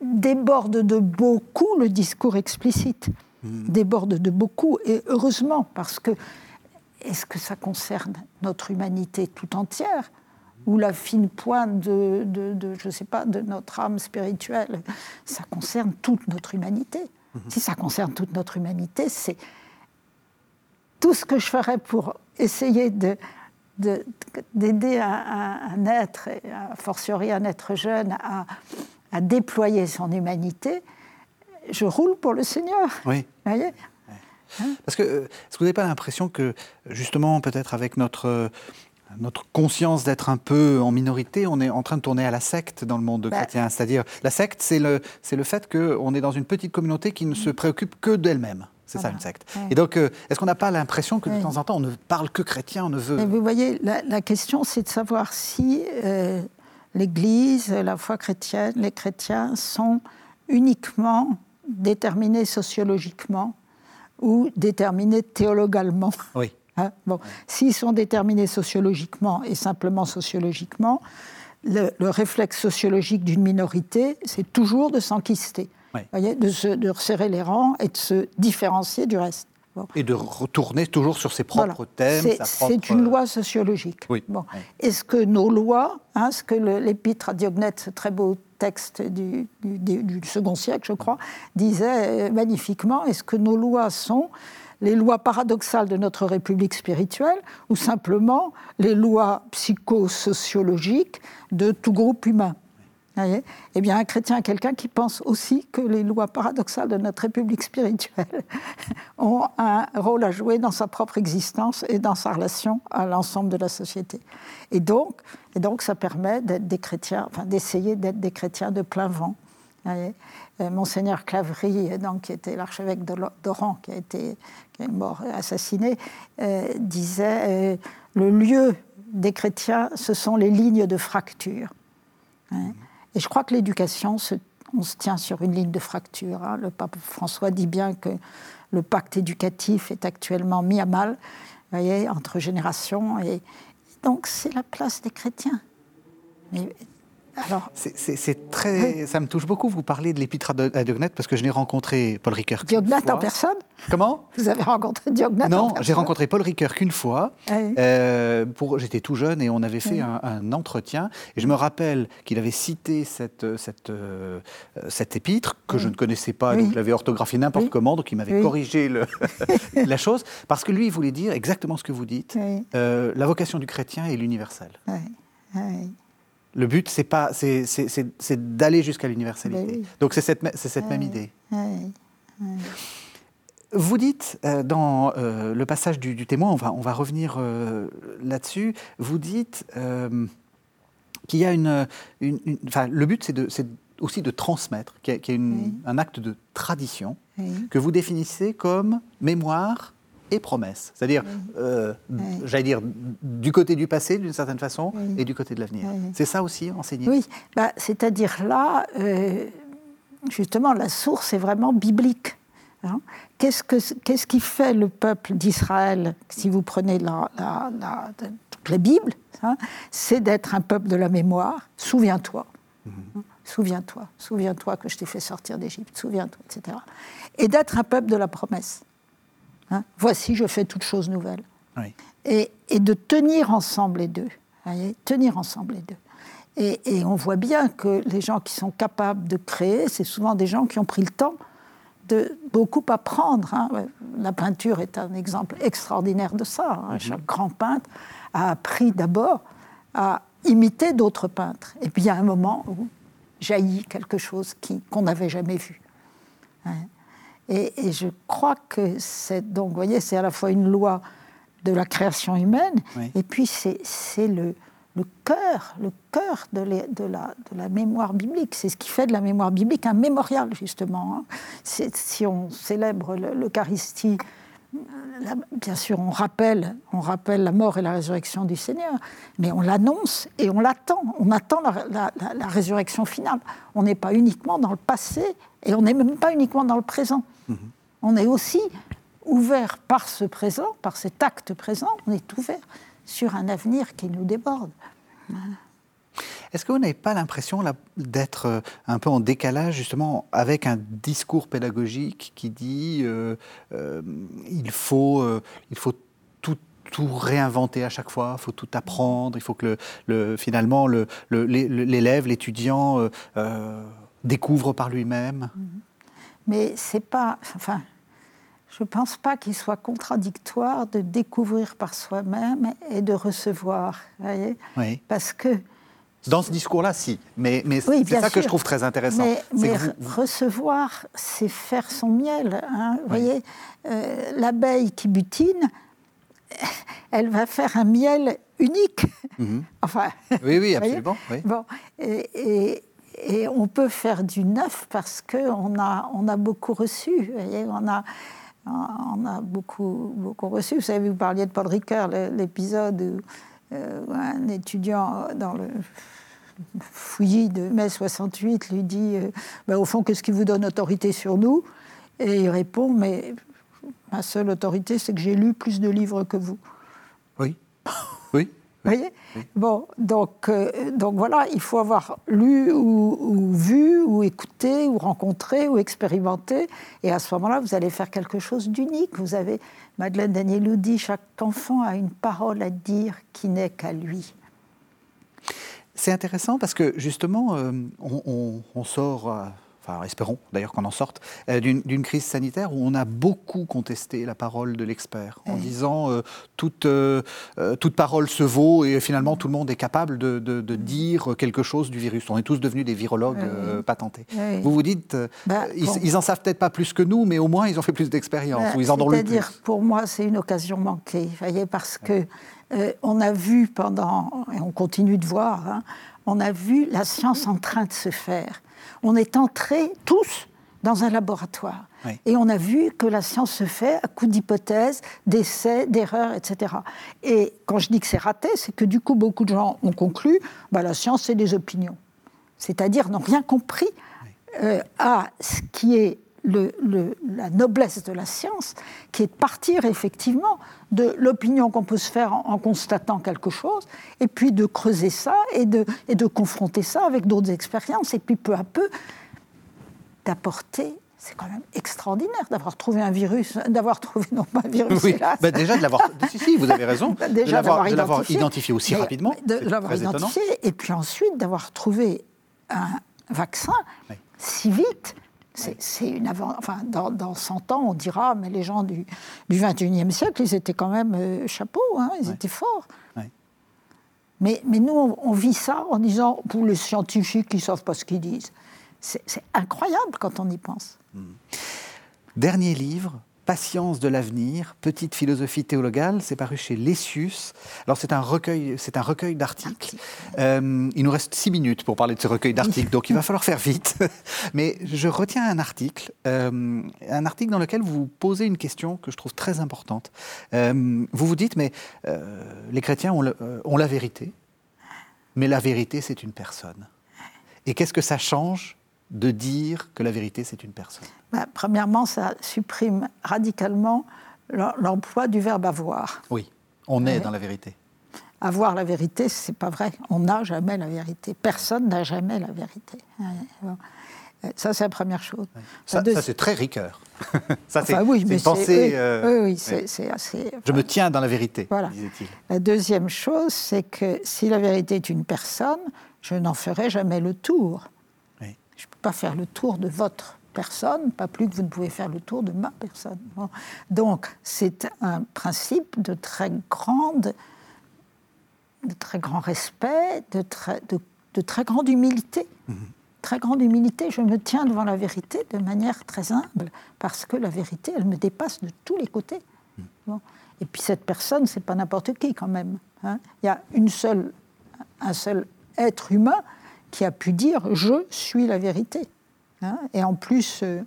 déborde de beaucoup le discours explicite, déborde de beaucoup, et heureusement, parce que est-ce que ça concerne notre humanité tout entière ou la fine pointe de, de- de, je sais pas, de notre âme spirituelle? Ça concerne toute notre humanité. Si ça concerne toute notre humanité, c'est tout ce que je ferais pour essayer de de- d'aider un, être, et a fortiori un être jeune, à, à déployer son humanité, je roule pour le Seigneur. Oui. Vous voyez? Parce que, euh, est-ce que vous n'avez pas l'impression que, justement, peut-être avec notre, euh, notre conscience d'être un peu en minorité, on est en train de tourner à la secte dans le monde Bah. chrétien? C'est-à-dire, la secte, c'est le, c'est le fait qu'on est dans une petite communauté qui ne se préoccupe que d'elle-même. C'est ça une secte. Et donc, euh, est-ce qu'on n'a pas l'impression que de temps en temps, on ne parle que chrétien, on ne veut. Et vous voyez, la, la question, c'est de savoir si euh, l'Église, la foi chrétienne, les chrétiens sont uniquement déterminés sociologiquement ou déterminés théologalement. Oui. [laughs] Hein, bon. S'ils sont déterminés sociologiquement et simplement sociologiquement, le, le réflexe sociologique d'une minorité, c'est toujours de s'enquister, Oui. voyez, de, se, de resserrer les rangs et de se différencier du reste. Bon. Et de retourner toujours sur ses propres Voilà. thèmes. C'est- propre- une loi sociologique. Oui. Bon. Est-ce que nos lois, hein, ce que l'épître à Diognète, ce très beau texte du, du- second siècle, je crois, disait magnifiquement, est-ce que nos lois sont les lois paradoxales de notre République spirituelle ou simplement les lois psychosociologiques de tout groupe humain? Eh bien, un chrétien est quelqu'un qui pense aussi que les lois paradoxales de notre République spirituelle [laughs] ont un rôle à jouer dans sa propre existence et dans sa relation à l'ensemble de la société. Et donc, et donc ça permet d'être des chrétiens, enfin d'essayer d'être des chrétiens de plein vent. Euh, Monseigneur Claverie, donc, qui était l'archevêque d'Oran, qui, a été, qui est mort assassiné, euh, disait euh, le lieu des chrétiens, ce sont les lignes de fracture. Hein. Et je crois que l'éducation, on se tient sur une ligne de fracture. hein. Le pape François dit bien que le pacte éducatif est actuellement mis à mal, voyez, entre générations. Et donc, c'est la place des chrétiens. Alors, C'est- très, ça me touche beaucoup. Vous parlez de l'épître à Diognète parce que je n'ai rencontré Paul Ricoeur. Diognète en personne Comment? Vous avez rencontré Diognète en Non, j'ai rencontré Paul Ricoeur qu'une fois. Oui. Euh, pour, j'étais tout jeune et on avait fait un, un entretien. Et je me rappelle qu'il avait cité cette, cette, euh, cette épître que je ne connaissais pas, donc je l'avais orthographiée n'importe comment, donc il m'avait corrigé le- [laughs] la chose, parce que lui, il voulait dire exactement ce que vous dites. Euh, la vocation du chrétien est l'universel. Oui, oui. Le but, c'est pas, c'est, c'est- c'est- c'est d'aller jusqu'à l'universalité. Ben oui. Donc c'est cette, c'est cette même idée. oui. Vous dites euh, dans euh, le passage du, du témoin, on va, on va revenir euh, là-dessus, vous dites qu'il y a une... une- une- le but, c'est, de, c'est aussi de transmettre, qu'il y a, qu'il y a une- un acte de tradition que vous définissez comme mémoire et promesse. C'est-à-dire, euh, j'allais dire, du côté du passé, d'une certaine façon, et du côté de l'avenir. C'est ça aussi, enseigner? Oui, bah, c'est-à-dire là, euh, justement, la source est vraiment biblique. hein. Qu'est-ce, que, qu'est-ce qui fait le peuple d'Israël Si vous prenez la, la- la- toutes les Bibles, hein, c'est d'être un peuple de la mémoire. Souviens-toi. Mhm. Souviens-toi, souviens-toi que je t'ai fait sortir d'Égypte, souviens-toi, etc. Et d'être un peuple de la promesse. Hein. Voici, je fais toutes choses nouvelles. Et, de tenir ensemble les deux. Voyez, tenir ensemble les deux. Et, on voit bien que les gens qui sont capables de créer, c'est souvent des gens qui ont pris le temps de beaucoup apprendre. Hein. La peinture est un exemple extraordinaire de ça. Hein. Mhm. Chaque grand peintre a appris d'abord à imiter d'autres peintres. Et puis il y a un moment où jaillit quelque chose qu'on n'avait jamais vu. Hein. Et, je crois que c'est donc, vous voyez, c'est à la fois une loi de la création humaine, et puis c'est le, le cœur, le cœur de, de, la, de, la, mémoire biblique. C'est ce qui fait de la mémoire biblique un mémorial, justement. Hein. Si on célèbre l'Eucharistie, bien sûr, on rappelle, on rappelle la mort et la résurrection du Seigneur, mais on l'annonce et on l'attend. On attend la, la, résurrection finale. On n'est pas uniquement dans le passé et on n'est même pas uniquement dans le présent. Mm-hmm. On est aussi ouvert par ce présent, par cet acte présent, on est ouvert sur un avenir qui nous déborde. Est-ce que vous n'avez pas l'impression d'être euh, un peu en décalage justement avec un discours pédagogique qui dit euh, euh, il faut, il faut tout, tout, réinventer à chaque fois, il faut tout apprendre, il faut que le, finalement l'élève, l'étudiant découvre par lui-même? Mais c'est pas. Enfin, je ne pense pas qu'il soit contradictoire de découvrir par soi-même et de recevoir. Voyez oui. Parce que. Dans ce discours-là, si. Mais, mais c'est ça que je trouve très intéressant. Mais, recevoir, c'est faire son miel. Hein, vous voyez, euh, l'abeille qui butine, elle va faire un miel unique. Mhm. [laughs] enfin. Oui, oui, absolument. Bon, et, et, on peut faire du neuf parce qu'on a, on a beaucoup reçu. On a on a beaucoup, beaucoup reçu. Vous savez, vous parliez de Paul Ricoeur, l'épisode où euh, un étudiant dans le fouillis de mai 68 lui dit euh, ben, Au fond, qu'est-ce qui vous donne autorité sur nous? Et il répond Mais ma seule autorité, c'est que j'ai lu plus de livres que vous. Oui. Oui. Vous voyez? Bon, donc, euh, donc voilà, il faut avoir lu ou, vu ou écouté ou rencontré ou expérimenté. Et à ce moment-là, vous allez faire quelque chose d'unique. Vous avez, Madeleine Danielou dit, chaque enfant a une parole à dire qui n'est qu'à lui. C'est intéressant parce que justement, euh, on, sort enfin espérons d'ailleurs qu'on en sorte, euh, d'une crise sanitaire où on a beaucoup contesté la parole de l'expert, en disant euh, toute, euh, toute parole se vaut et finalement tout le monde est capable de, de, dire quelque chose du virus. On est tous devenus des virologues patentés. Vous vous dites, bah, ils, ils, en savent peut-être pas plus que nous, mais au moins ils ont fait plus d'expérience, bah, ou ils en ont lu C'est-à-dire, pour moi, c'est une occasion manquée, voyez, parce que on a vu pendant, et on continue de voir, hein, on a vu la science en train de se faire on est entrés tous dans un laboratoire. Et on a vu que la science se fait à coup d'hypothèses, d'essais, d'erreurs, etc. Et quand je dis que c'est raté, c'est que du coup, beaucoup de gens ont conclu bah, la science, c'est des opinions. C'est-à-dire n'ont rien compris euh, à ce qui est la noblesse de la science, qui est de partir effectivement de l'opinion qu'on peut se faire en, constatant quelque chose, et puis de creuser ça et de, et de confronter ça avec d'autres expériences, et puis peu à peu d'apporter c'est quand même extraordinaire d'avoir trouvé un virus, d'avoir trouvé non pas un virus, oui. Bah, déjà de l'avoir, si, si, vous avez raison, [laughs] bah, de l'avoir identifié, aussi rapidement, de l'avoir identifié, et puis ensuite d'avoir trouvé un vaccin si vite c'est une avant... enfin, dans, dans, 100 ans, on dira, mais les gens du, du 21e siècle, ils étaient quand même euh, chapeau, hein, ils étaient forts. Mais, mais, nous, on, vit ça en disant, pour les scientifiques, ils ne savent pas ce qu'ils disent. C'est incroyable quand on y pense. Mmh. Dernier livre, Patience de l'avenir, petite philosophie théologale, c'est paru chez Lessius. Alors c'est un recueil, c'est un recueil d'articles. Euh, il nous reste six minutes pour parler de ce recueil d'articles, donc il va falloir faire vite. [laughs] Mais je retiens un article, euh, un article dans lequel vous posez une question que je trouve très importante. Euh, vous vous dites, mais les chrétiens ont, ont la vérité, mais la vérité c'est une personne. Et qu'est-ce que ça change de dire que la vérité, c'est une personne bah, Premièrement, ça supprime radicalement l'emploi du verbe avoir. Oui, on est dans la vérité. avoir la vérité, c'est pas vrai. On n'a jamais la vérité. Personne n'a jamais la vérité. Euh, ça, c'est la première chose. Ça, c'est très Ricoeur. [laughs] ça, c'est oui, une pensée. Euh, oui, c'est assez. Je me tiens dans la vérité, voilà. La deuxième chose, c'est que si la vérité est une personne, je n'en ferai jamais le tour. Pas faire le tour de votre personne, pas plus que vous ne pouvez faire le tour de ma personne. Donc, c'est un principe de très grande de très grand respect, de très, de, très grande humilité. Mhm. Très grande humilité, je me tiens devant la vérité de manière très humble, parce que la vérité, elle me dépasse de tous les côtés. Mhm. Et puis cette personne, c'est pas n'importe qui quand même. Hein. Il y a une seule, un seul être humain qui a pu dire je suis la vérité. Hein. Et en plus, euh,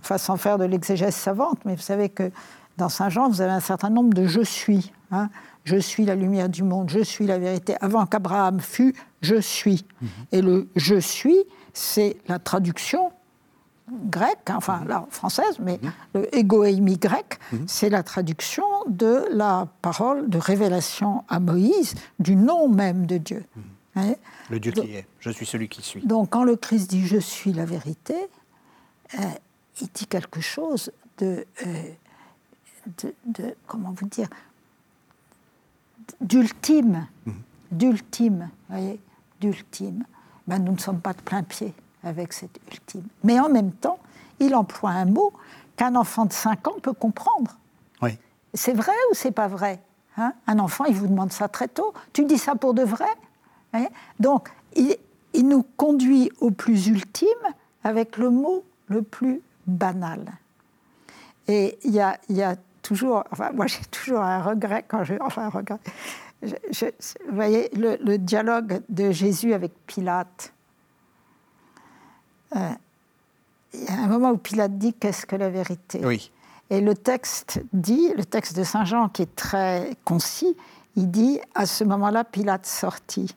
enfin sans faire de l'exégèse savante, mais vous savez que dans Saint Jean, vous avez un certain nombre de je suis. Hein je suis la lumière du monde, je suis la vérité. Avant qu'Abraham fût, je suis. Mhm. Et le je suis, c'est la traduction grecque, enfin la française, mais mhm. le égoémi grec, mhm. c'est la traduction de la parole de révélation à Moïse du nom même de Dieu. Le Dieu qui est, je suis celui qui suis. Donc quand le Christ dit je suis la vérité, euh, il dit quelque chose de, euh, de, de, comment vous dire, d'ultime, mhm. d'ultime, voyez, d'ultime. Ben, nous ne sommes pas de plein pied avec cet ultime. Mais en même temps, il emploie un mot qu'un enfant de 5 ans peut comprendre. Oui. C'est vrai ou c'est pas vrai hein? Un enfant, il vous demande ça très tôt. Tu dis ça pour de vrai? Donc, il, il, nous conduit au plus ultime avec le mot le plus banal. Et il y a, y a toujours, enfin, moi j'ai toujours un regret quand je, enfin un regret. vous voyez le, dialogue de Jésus avec Pilate. Euh, il y a un moment où Pilate dit qu'est-ce que la vérité? Oui. Et le texte dit, le texte de Saint Jean qui est très concis, il dit à ce moment-là Pilate sortit.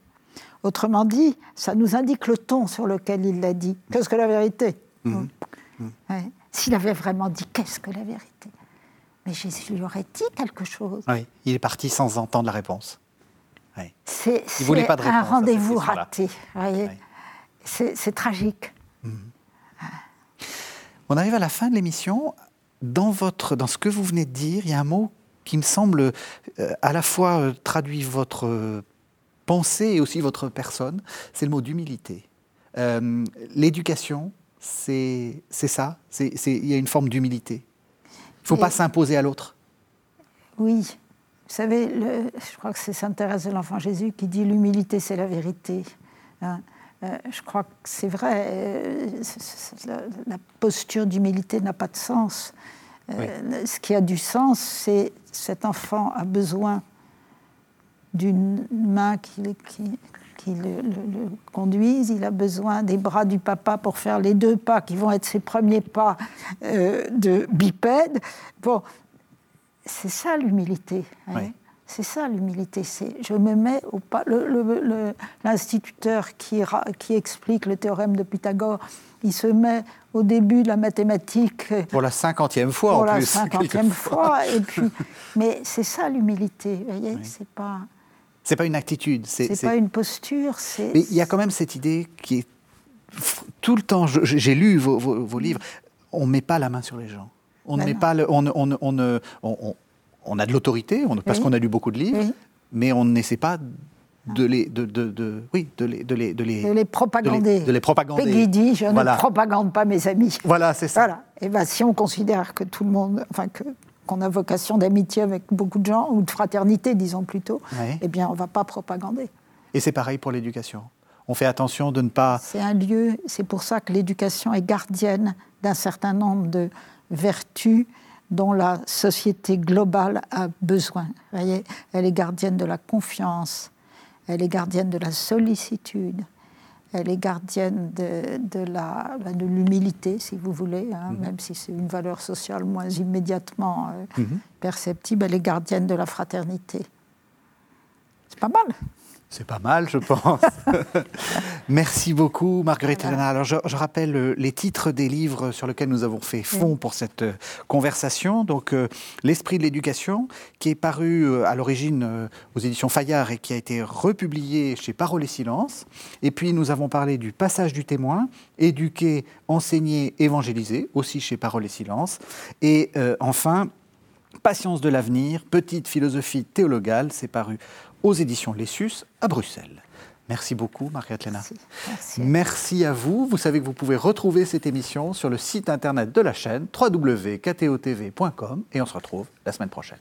Autrement dit, ça nous indique le ton sur lequel il l'a dit. Qu'est-ce que la vérité? Mmh. S'il avait vraiment dit qu'est-ce que la vérité? Mais Jésus lui aurait dit quelque chose. Oui, il est parti sans entendre la réponse. C'est un rendez-vous raté. C'est tragique. Mhm. On arrive à la fin de l'émission. Dans, votre, dans ce que vous venez de dire, il y a un mot qui me semble euh, à la fois euh, traduit votre euh, pensée et aussi votre personne, c'est le mot d'humilité. L'éducation, c'est ça, il y a une forme d'humilité. Il ne faut pas s'imposer à l'autre. Oui. Vous savez, le, je crois que c'est Sainte Thérèse de l'Enfant Jésus qui dit l'humilité, c'est la vérité. Hein. Euh, je crois que c'est vrai. Euh, la, posture d'humilité n'a pas de sens. Euh, ce qui a du sens, c'est cet enfant a besoin d'une main qui, qui, qui le, conduisent. Il a besoin des bras du papa pour faire les deux pas qui vont être ses premiers pas euh, de bipède. Bon, c'est ça l'humilité. Hein. C'est ça l'humilité. C'est je me mets au pas. L'instituteur qui, qui explique le théorème de Pythagore, il se met au début de la mathématique. Pour la cinquantième fois en plus. [laughs] Pour la cinquantième fois. Et puis, mais c'est ça l'humilité. Vous voyez, c'est pas. C'est pas une attitude. C'est pas une posture. Mais il y a quand même cette idée qui est tout le temps. J'ai lu vos, livres. On met pas la main sur les gens. On ne met pas. on, on, on, on, a de l'autorité parce qu'on a lu beaucoup de livres, mais on n'essaie pas de les, de, de, oui, de les, de les, de les, de les propagander. De les, propagander. Peggy dit, je ne propagande pas mes amis. Voilà, c'est ça. Voilà. Et ben, si on considère que tout le monde, enfin que qu'on a vocation d'amitié avec beaucoup de gens, ou de fraternité, disons plutôt, eh bien, on ne va pas propagander. Et c'est pareil pour l'éducation. On fait attention de ne pas... C'est un lieu, c'est pour ça que l'éducation est gardienne d'un certain nombre de vertus dont la société globale a besoin. voyez elle est gardienne de la confiance, elle est gardienne de la sollicitude, elle est gardienne de, de la, ben, de l'humilité, si vous voulez, hein, mhm. même si c'est une valeur sociale moins immédiatement euh, mhm. perceptible. Elle est gardienne de la fraternité. C'est pas mal. C'est pas mal, je pense. [laughs] Merci beaucoup, Marguerite Helena. Alors, je, rappelle euh, les titres des livres sur lesquels nous avons fait fond pour cette euh, conversation. Donc, euh, L'Esprit de l'éducation, qui est paru à l'origine aux éditions Fayard et qui a été republié chez Parole et Silence. Et puis, nous avons parlé du passage du témoin, éduquer, enseigner, évangéliser, aussi chez Parole et Silence. Et enfin, Patience de l'avenir, petite philosophie théologale, c'est paru aux éditions Lessus à Bruxelles. Merci beaucoup, Marguerite Léna. Merci. Merci. à vous. Vous savez que vous pouvez retrouver cette émission sur le site internet de la chaîne www.ktotv.com et on se retrouve la semaine prochaine.